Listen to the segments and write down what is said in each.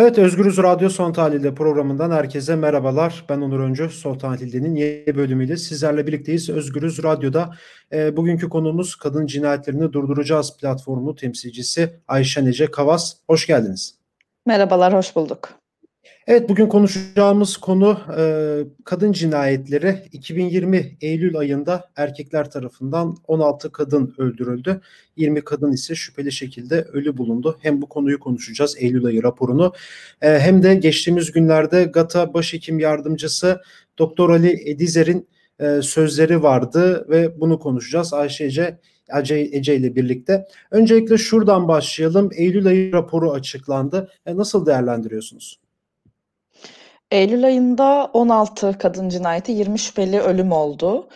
Evet Özgürüz Radyo Son Tahlil'de programından herkese merhabalar. Ben Onur Öncü. Son Tahlil'de'nin yeni bölümüyle sizlerle birlikteyiz. Özgürüz Radyo'da e, bugünkü konumuz Kadın Cinayetlerini Durduracağız platformu temsilcisi Ayşe Nece Kavas. Hoş geldiniz. Merhabalar, hoş bulduk. Evet bugün konuşacağımız konu e, kadın cinayetleri. 2020 Eylül ayında erkekler tarafından 16 kadın öldürüldü. 20 kadın ise şüpheli şekilde ölü bulundu. Hem bu konuyu konuşacağız Eylül ayı raporunu e, hem de geçtiğimiz günlerde GATA Başhekim Yardımcısı Doktor Ali Edizer'in e, sözleri vardı ve bunu konuşacağız Ayşe Ece, Ece ile birlikte. Öncelikle şuradan başlayalım. Eylül ayı raporu açıklandı. E, nasıl değerlendiriyorsunuz? Eylül ayında 16 kadın cinayeti, 20 şüpheli ölüm oldu.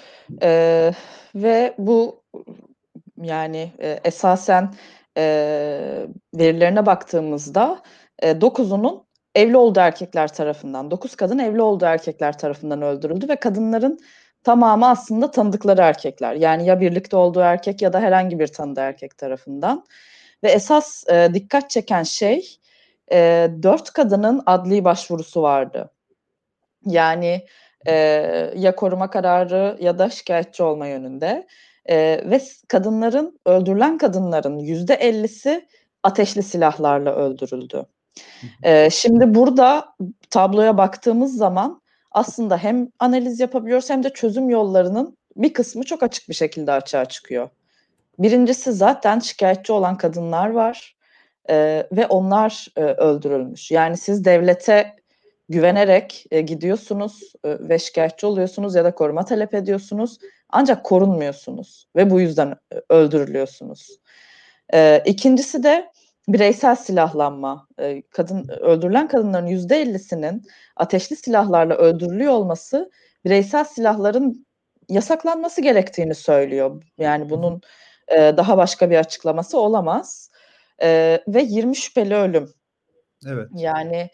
Eee, ve bu yani e, esasen e, verilerine baktığımızda e, 9'unun evli olduğu erkekler tarafından, 9 kadın evli olduğu erkekler tarafından öldürüldü ve kadınların tamamı aslında tanıdıkları erkekler. Yani ya birlikte olduğu erkek ya da herhangi bir tanıdığı erkek tarafından. Ve esas e, dikkat çeken şey e, dört kadının adli başvurusu vardı. Yani e, ya koruma kararı ya da şikayetçi olma yönünde. E, ve kadınların, öldürülen kadınların yüzde ellisi ateşli silahlarla öldürüldü. E, şimdi burada tabloya baktığımız zaman aslında hem analiz yapabiliyoruz hem de çözüm yollarının bir kısmı çok açık bir şekilde açığa çıkıyor. Birincisi zaten şikayetçi olan kadınlar var e, ve onlar e, öldürülmüş. Yani siz devlete güvenerek e, gidiyorsunuz e, ve şikayetçi oluyorsunuz ya da koruma talep ediyorsunuz. Ancak korunmuyorsunuz ve bu yüzden öldürülüyorsunuz. E, ikincisi de bireysel silahlanma. E, kadın öldürülen kadınların yüzde ellisinin ateşli silahlarla öldürülüyor olması bireysel silahların yasaklanması gerektiğini söylüyor. Yani bunun e, daha başka bir açıklaması olamaz. E, ve 20 şüpheli ölüm. Evet. Yani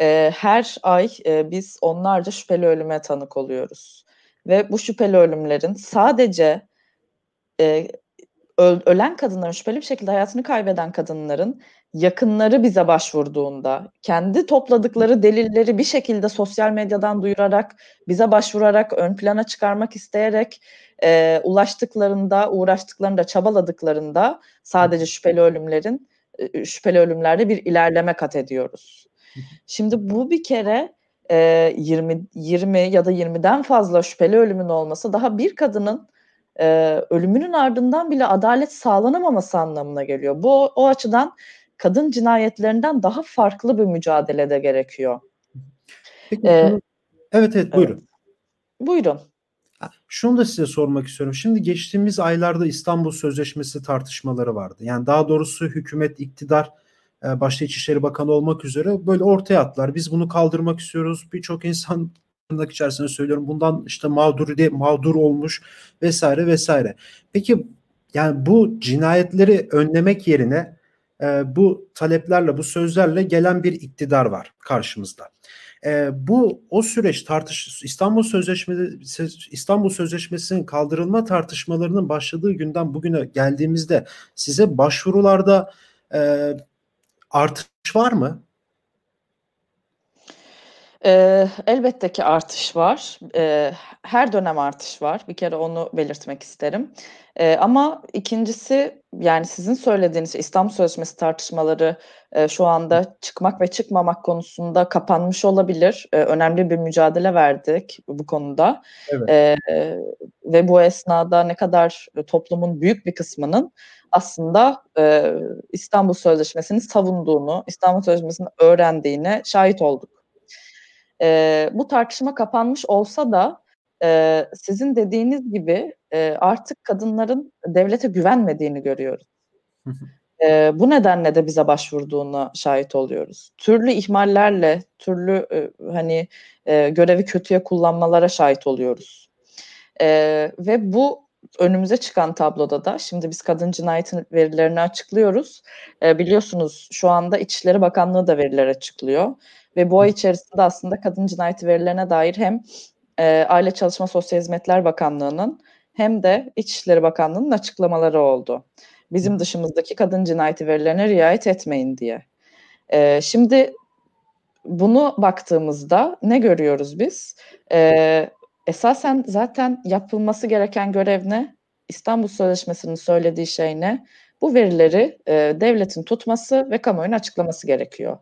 e, her ay e, biz onlarca şüpheli ölüme tanık oluyoruz. Ve bu şüpheli ölümlerin sadece e, ölen kadınların, şüpheli bir şekilde hayatını kaybeden kadınların yakınları bize başvurduğunda, kendi topladıkları delilleri bir şekilde sosyal medyadan duyurarak, bize başvurarak, ön plana çıkarmak isteyerek e, ulaştıklarında, uğraştıklarında, çabaladıklarında sadece şüpheli ölümlerin, e, şüpheli ölümlerde bir ilerleme kat ediyoruz. Şimdi bu bir kere e, 20 20 ya da 20'den fazla şüpheli ölümün olması daha bir kadının e, ölümünün ardından bile adalet sağlanamaması anlamına geliyor. Bu o açıdan kadın cinayetlerinden daha farklı bir mücadele de gerekiyor. Peki, ee, evet evet buyurun. Evet. Buyurun. Şunu da size sormak istiyorum. Şimdi geçtiğimiz aylarda İstanbul Sözleşmesi tartışmaları vardı. Yani daha doğrusu hükümet, iktidar e, başta İçişleri Bakanı olmak üzere böyle ortaya attılar. Biz bunu kaldırmak istiyoruz. Birçok insan tırnak içerisinde söylüyorum bundan işte mağdur diye mağdur olmuş vesaire vesaire. Peki yani bu cinayetleri önlemek yerine e, bu taleplerle bu sözlerle gelen bir iktidar var karşımızda. E, bu o süreç tartış İstanbul Sözleşmesi İstanbul Sözleşmesi'nin kaldırılma tartışmalarının başladığı günden bugüne geldiğimizde size başvurularda e, artış var mı? Ee, elbette ki artış var. Ee, her dönem artış var. Bir kere onu belirtmek isterim. Ee, ama ikincisi yani sizin söylediğiniz İstanbul Sözleşmesi tartışmaları e, şu anda çıkmak ve çıkmamak konusunda kapanmış olabilir. E, önemli bir mücadele verdik bu konuda. Evet. E, ve bu esnada ne kadar toplumun büyük bir kısmının aslında e, İstanbul Sözleşmesi'ni savunduğunu, İstanbul Sözleşmesi'ni öğrendiğine şahit olduk. E, bu tartışma kapanmış olsa da e, sizin dediğiniz gibi e, artık kadınların devlete güvenmediğini görüyoruz. e, bu nedenle de bize başvurduğuna şahit oluyoruz. Türlü ihmallerle, türlü e, hani e, görevi kötüye kullanmalara şahit oluyoruz. E, ve bu önümüze çıkan tabloda da şimdi biz kadın cinayeti verilerini açıklıyoruz. E, biliyorsunuz şu anda İçişleri Bakanlığı da veriler açıklıyor. Ve bu ay içerisinde aslında kadın cinayeti verilerine dair hem e, Aile Çalışma Sosyal Hizmetler Bakanlığı'nın hem de İçişleri Bakanlığı'nın açıklamaları oldu. Bizim dışımızdaki kadın cinayeti verilerine riayet etmeyin diye. E, şimdi bunu baktığımızda ne görüyoruz biz? E, esasen zaten yapılması gereken görev ne? İstanbul Sözleşmesi'nin söylediği şey ne? Bu verileri e, devletin tutması ve kamuoyuna açıklaması gerekiyor.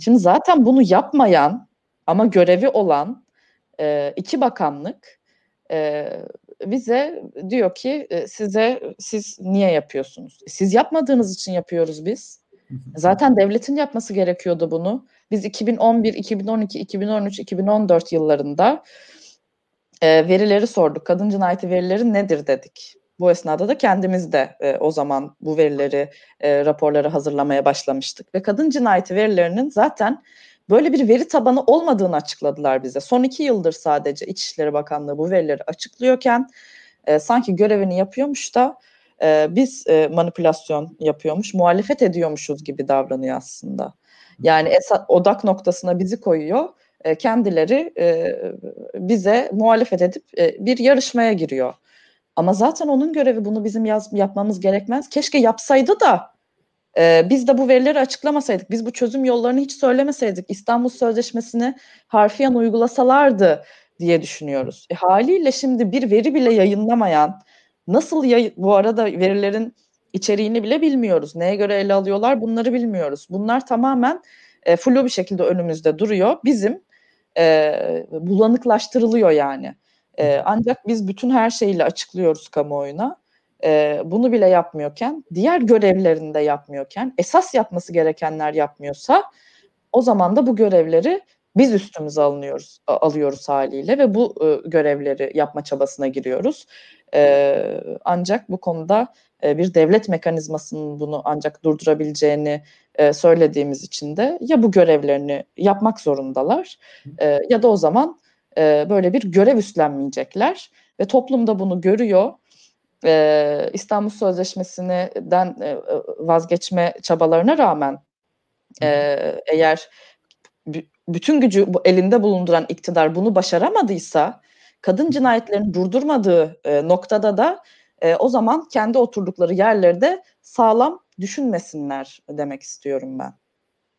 Şimdi zaten bunu yapmayan ama görevi olan e, iki bakanlık e, bize diyor ki e, size siz niye yapıyorsunuz? Siz yapmadığınız için yapıyoruz biz. Zaten devletin yapması gerekiyordu bunu. Biz 2011, 2012, 2013, 2014 yıllarında e, verileri sorduk. Kadın cinayeti verileri nedir dedik. Bu esnada da kendimiz de e, o zaman bu verileri, e, raporları hazırlamaya başlamıştık. Ve kadın cinayeti verilerinin zaten böyle bir veri tabanı olmadığını açıkladılar bize. Son iki yıldır sadece İçişleri Bakanlığı bu verileri açıklıyorken e, sanki görevini yapıyormuş da e, biz e, manipülasyon yapıyormuş, muhalefet ediyormuşuz gibi davranıyor aslında. Yani esas odak noktasına bizi koyuyor. E, kendileri e, bize muhalefet edip e, bir yarışmaya giriyor. Ama zaten onun görevi bunu bizim yaz, yapmamız gerekmez. Keşke yapsaydı da e, biz de bu verileri açıklamasaydık. Biz bu çözüm yollarını hiç söylemeseydik. İstanbul Sözleşmesi'ni harfiyen uygulasalardı diye düşünüyoruz. E, haliyle şimdi bir veri bile yayınlamayan, nasıl yay bu arada verilerin içeriğini bile bilmiyoruz. Neye göre ele alıyorlar bunları bilmiyoruz. Bunlar tamamen e, flu bir şekilde önümüzde duruyor. Bizim e, bulanıklaştırılıyor yani. E, ancak biz bütün her şeyle açıklıyoruz kamuoyuna. E, bunu bile yapmıyorken, diğer görevlerini de yapmıyorken, esas yapması gerekenler yapmıyorsa o zaman da bu görevleri biz üstümüze alınıyoruz, alıyoruz haliyle ve bu e, görevleri yapma çabasına giriyoruz. E, ancak bu konuda e, bir devlet mekanizmasının bunu ancak durdurabileceğini e, söylediğimiz için de ya bu görevlerini yapmak zorundalar e, ya da o zaman e, böyle bir görev üstlenmeyecekler ve toplum da bunu görüyor. E, İstanbul Sözleşmesi'nden e, vazgeçme çabalarına rağmen e, eğer bütün gücü elinde bulunduran iktidar bunu başaramadıysa kadın cinayetlerini durdurmadığı e, noktada da e, o zaman kendi oturdukları yerlerde sağlam düşünmesinler demek istiyorum ben.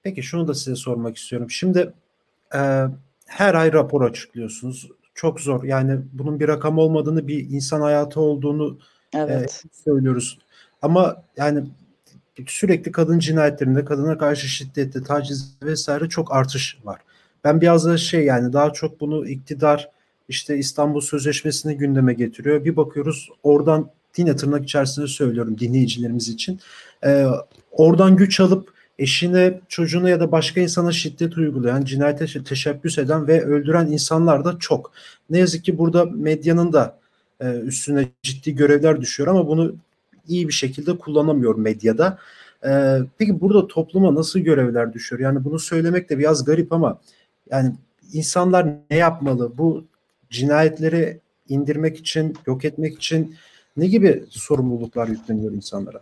Peki şunu da size sormak istiyorum. Şimdi e, her ay rapor açıklıyorsunuz. Çok zor. Yani bunun bir rakam olmadığını, bir insan hayatı olduğunu evet. e, söylüyoruz. Ama yani sürekli kadın cinayetlerinde, kadına karşı şiddette, taciz vesaire çok artış var. Ben biraz da şey yani daha çok bunu iktidar işte İstanbul Sözleşmesi'ni gündeme getiriyor. Bir bakıyoruz oradan yine tırnak içerisinde söylüyorum dinleyicilerimiz için. E, oradan güç alıp eşine, çocuğuna ya da başka insana şiddet uygulayan, cinayete teşebbüs eden ve öldüren insanlar da çok. Ne yazık ki burada medyanın da e, üstüne ciddi görevler düşüyor ama bunu iyi bir şekilde kullanamıyor medyada. E, peki burada topluma nasıl görevler düşüyor? Yani bunu söylemek de biraz garip ama yani insanlar ne yapmalı? Bu cinayetleri indirmek için, yok etmek için ne gibi sorumluluklar yükleniyor insanlara?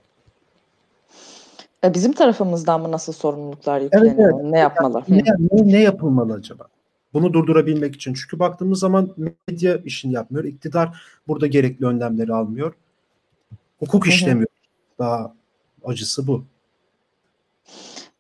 E, bizim tarafımızdan mı nasıl sorumluluklar yükleniyor? Evet, evet. Ne yapmalı? Ne, ne, ne yapılmalı acaba? Bunu durdurabilmek için. Çünkü baktığımız zaman medya işini yapmıyor. İktidar burada gerekli önlemleri almıyor. Hukuk işlemiyor. Daha acısı bu.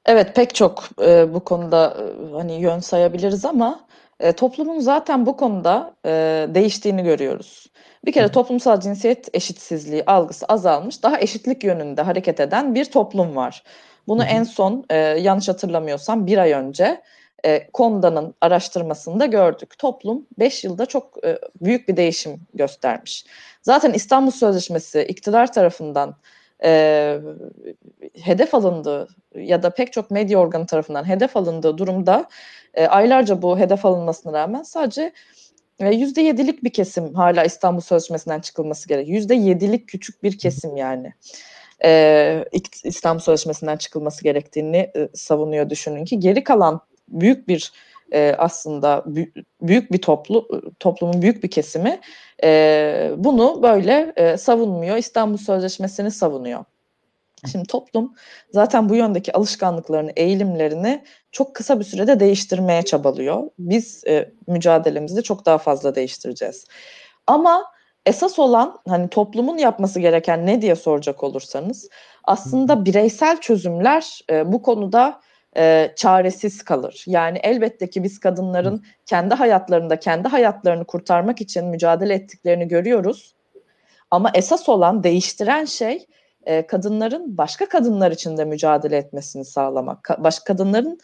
Evet pek çok e, bu konuda e, hani yön sayabiliriz ama e, toplumun zaten bu konuda e, değiştiğini görüyoruz. Bir kere toplumsal cinsiyet eşitsizliği algısı azalmış, daha eşitlik yönünde hareket eden bir toplum var. Bunu en son e, yanlış hatırlamıyorsam bir ay önce e, Konda'nın araştırmasında gördük. Toplum 5 yılda çok e, büyük bir değişim göstermiş. Zaten İstanbul Sözleşmesi iktidar tarafından e, hedef alındığı ya da pek çok medya organı tarafından hedef alındığı durumda e, aylarca bu hedef alınmasına rağmen sadece yüzde yedilik bir kesim hala İstanbul Sözleşmesi'nden çıkılması gerek. Yüzde yedilik küçük bir kesim yani. Ee, İstanbul Sözleşmesi'nden çıkılması gerektiğini e, savunuyor düşünün ki geri kalan büyük bir e, aslında büyük bir toplu toplumun büyük bir kesimi e, bunu böyle e, savunmuyor. İstanbul Sözleşmesi'ni savunuyor. Şimdi toplum zaten bu yöndeki alışkanlıklarını, eğilimlerini çok kısa bir sürede değiştirmeye çabalıyor. Biz e, mücadelemizde çok daha fazla değiştireceğiz. Ama esas olan hani toplumun yapması gereken ne diye soracak olursanız aslında bireysel çözümler e, bu konuda e, çaresiz kalır. Yani elbette ki biz kadınların kendi hayatlarında kendi hayatlarını kurtarmak için mücadele ettiklerini görüyoruz. Ama esas olan değiştiren şey e, kadınların başka kadınlar için de mücadele etmesini sağlamak. Ka- başka kadınların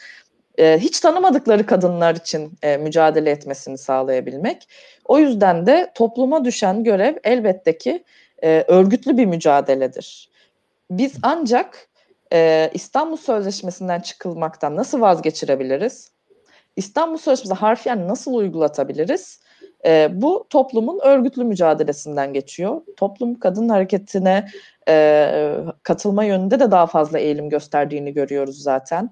e, hiç tanımadıkları kadınlar için e, mücadele etmesini sağlayabilmek. O yüzden de topluma düşen görev elbette ki e, örgütlü bir mücadeledir. Biz ancak e, İstanbul Sözleşmesi'nden çıkılmaktan nasıl vazgeçirebiliriz? İstanbul Sözleşmesi harfiyen nasıl uygulatabiliriz? E, bu toplumun örgütlü mücadelesinden geçiyor. Toplum kadın hareketine e, katılma yönünde de daha fazla eğilim gösterdiğini görüyoruz zaten.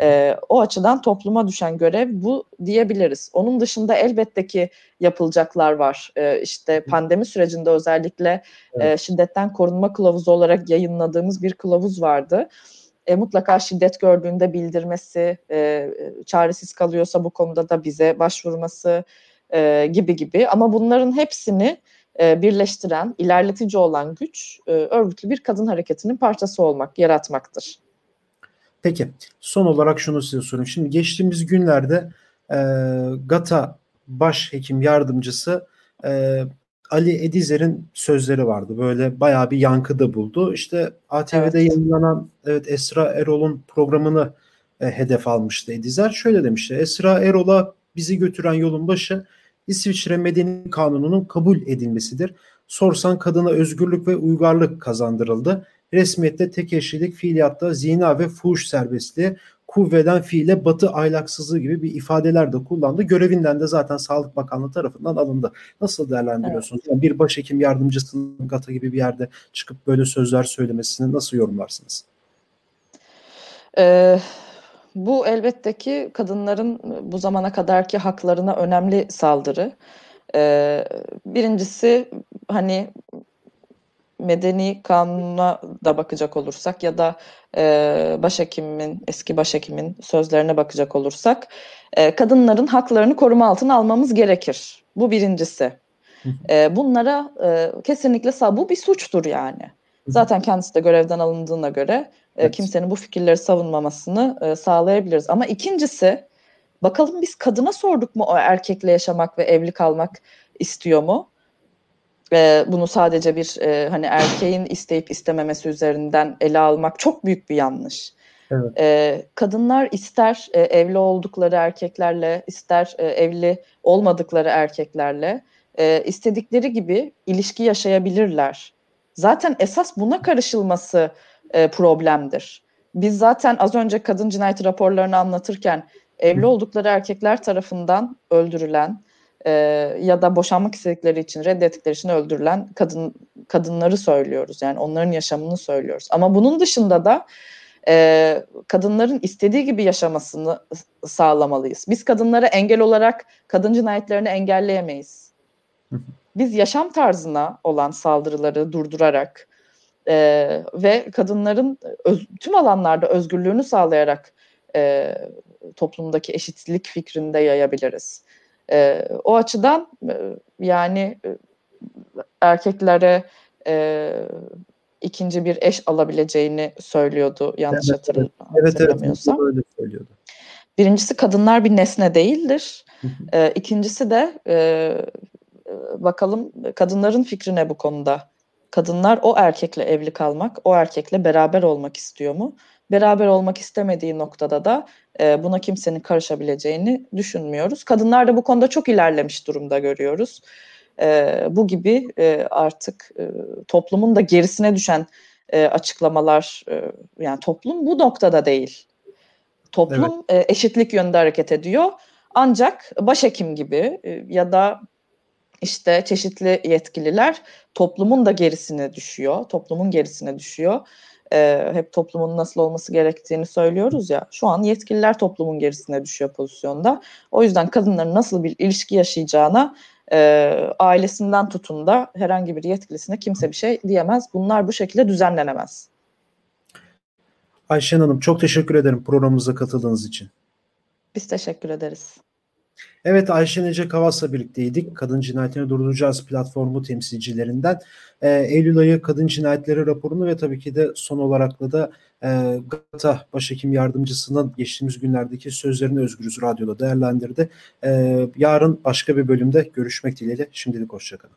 E, o açıdan topluma düşen görev bu diyebiliriz. Onun dışında elbette ki yapılacaklar var. E, işte pandemi sürecinde özellikle evet. e, şiddetten korunma kılavuzu olarak yayınladığımız bir kılavuz vardı. E, mutlaka şiddet gördüğünde bildirmesi, e, çaresiz kalıyorsa bu konuda da bize başvurması e, gibi gibi. Ama bunların hepsini e, birleştiren, ilerletici olan güç e, örgütlü bir kadın hareketinin parçası olmak, yaratmaktır. Peki son olarak şunu size sorayım. Şimdi geçtiğimiz günlerde e, GATA başhekim yardımcısı e, Ali Edizer'in sözleri vardı. Böyle bayağı bir yankı da buldu. İşte ATV'de evet. yayınlanan evet Esra Erol'un programını e, hedef almıştı Edizer. Şöyle demişti. Esra Erol'a bizi götüren yolun başı İsviçre Medeni Kanunu'nun kabul edilmesidir. Sorsan kadına özgürlük ve uygarlık kazandırıldı. Resmiyette tek eşlilik, fiiliyatta zina ve fuhuş serbestliği, kuvveden fiile batı ahlaksızlığı gibi bir ifadeler de kullandı. Görevinden de zaten Sağlık Bakanlığı tarafından alındı. Nasıl değerlendiriyorsunuz? Evet. Yani bir başhekim yardımcısının GATA gibi bir yerde çıkıp böyle sözler söylemesini nasıl yorumlarsınız? Ee, bu elbette ki kadınların bu zamana kadarki haklarına önemli saldırı. Ee, birincisi hani medeni kanuna da bakacak olursak ya da e, başhekimin, eski başhekimin sözlerine bakacak olursak e, kadınların haklarını koruma altına almamız gerekir. Bu birincisi. E, bunlara e, kesinlikle bu bir suçtur yani. Zaten kendisi de görevden alındığına göre e, kimsenin bu fikirleri savunmamasını e, sağlayabiliriz. Ama ikincisi bakalım biz kadına sorduk mu o erkekle yaşamak ve evli kalmak istiyor mu? E, bunu sadece bir e, hani erkeğin isteyip istememesi üzerinden ele almak çok büyük bir yanlış. Evet. E, kadınlar ister e, evli oldukları erkeklerle ister e, evli olmadıkları erkeklerle e, istedikleri gibi ilişki yaşayabilirler. Zaten esas buna karışılması e, problemdir. Biz zaten az önce kadın cinayeti raporlarını anlatırken evli oldukları erkekler tarafından öldürülen e, ya da boşanmak istedikleri için reddettikleri için öldürülen kadın kadınları söylüyoruz. Yani onların yaşamını söylüyoruz. Ama bunun dışında da e, kadınların istediği gibi yaşamasını sağlamalıyız. Biz kadınlara engel olarak kadın cinayetlerini engelleyemeyiz. Biz yaşam tarzına olan saldırıları durdurarak e, ve kadınların öz, tüm alanlarda özgürlüğünü sağlayarak e, toplumdaki eşitlik fikrinde yayabiliriz. E, o açıdan e, yani e, erkeklere e, ikinci bir eş alabileceğini söylüyordu yanlış evet, hatırl- evet, hatırlamıyorsam. Evet, öyle söylüyordu. Birincisi kadınlar bir nesne değildir. e, ikincisi de e, bakalım kadınların fikri ne bu konuda? Kadınlar o erkekle evli kalmak, o erkekle beraber olmak istiyor mu? Beraber olmak istemediği noktada da e, buna kimsenin karışabileceğini düşünmüyoruz. Kadınlar da bu konuda çok ilerlemiş durumda görüyoruz. E, bu gibi e, artık e, toplumun da gerisine düşen e, açıklamalar, e, yani toplum bu noktada değil. Toplum evet. e, eşitlik yönünde hareket ediyor. Ancak başhekim gibi e, ya da işte çeşitli yetkililer toplumun da gerisine düşüyor, toplumun gerisine düşüyor e, hep toplumun nasıl olması gerektiğini söylüyoruz ya. Şu an yetkililer toplumun gerisine düşüyor pozisyonda. O yüzden kadınların nasıl bir ilişki yaşayacağına e, ailesinden tutun da herhangi bir yetkilisine kimse bir şey diyemez. Bunlar bu şekilde düzenlenemez. Ayşen Hanım çok teşekkür ederim programımıza katıldığınız için. Biz teşekkür ederiz. Evet Ayşe Nece Kavas'la birlikteydik. Kadın Cinayetini Durduracağız platformu temsilcilerinden. E, Eylül ayı kadın cinayetleri raporunu ve tabii ki de son olarak da e, GATA Başhekim Yardımcısının geçtiğimiz günlerdeki sözlerini Özgürüz Radyo'da değerlendirdi. E, yarın başka bir bölümde görüşmek dileğiyle. Şimdilik hoşçakalın.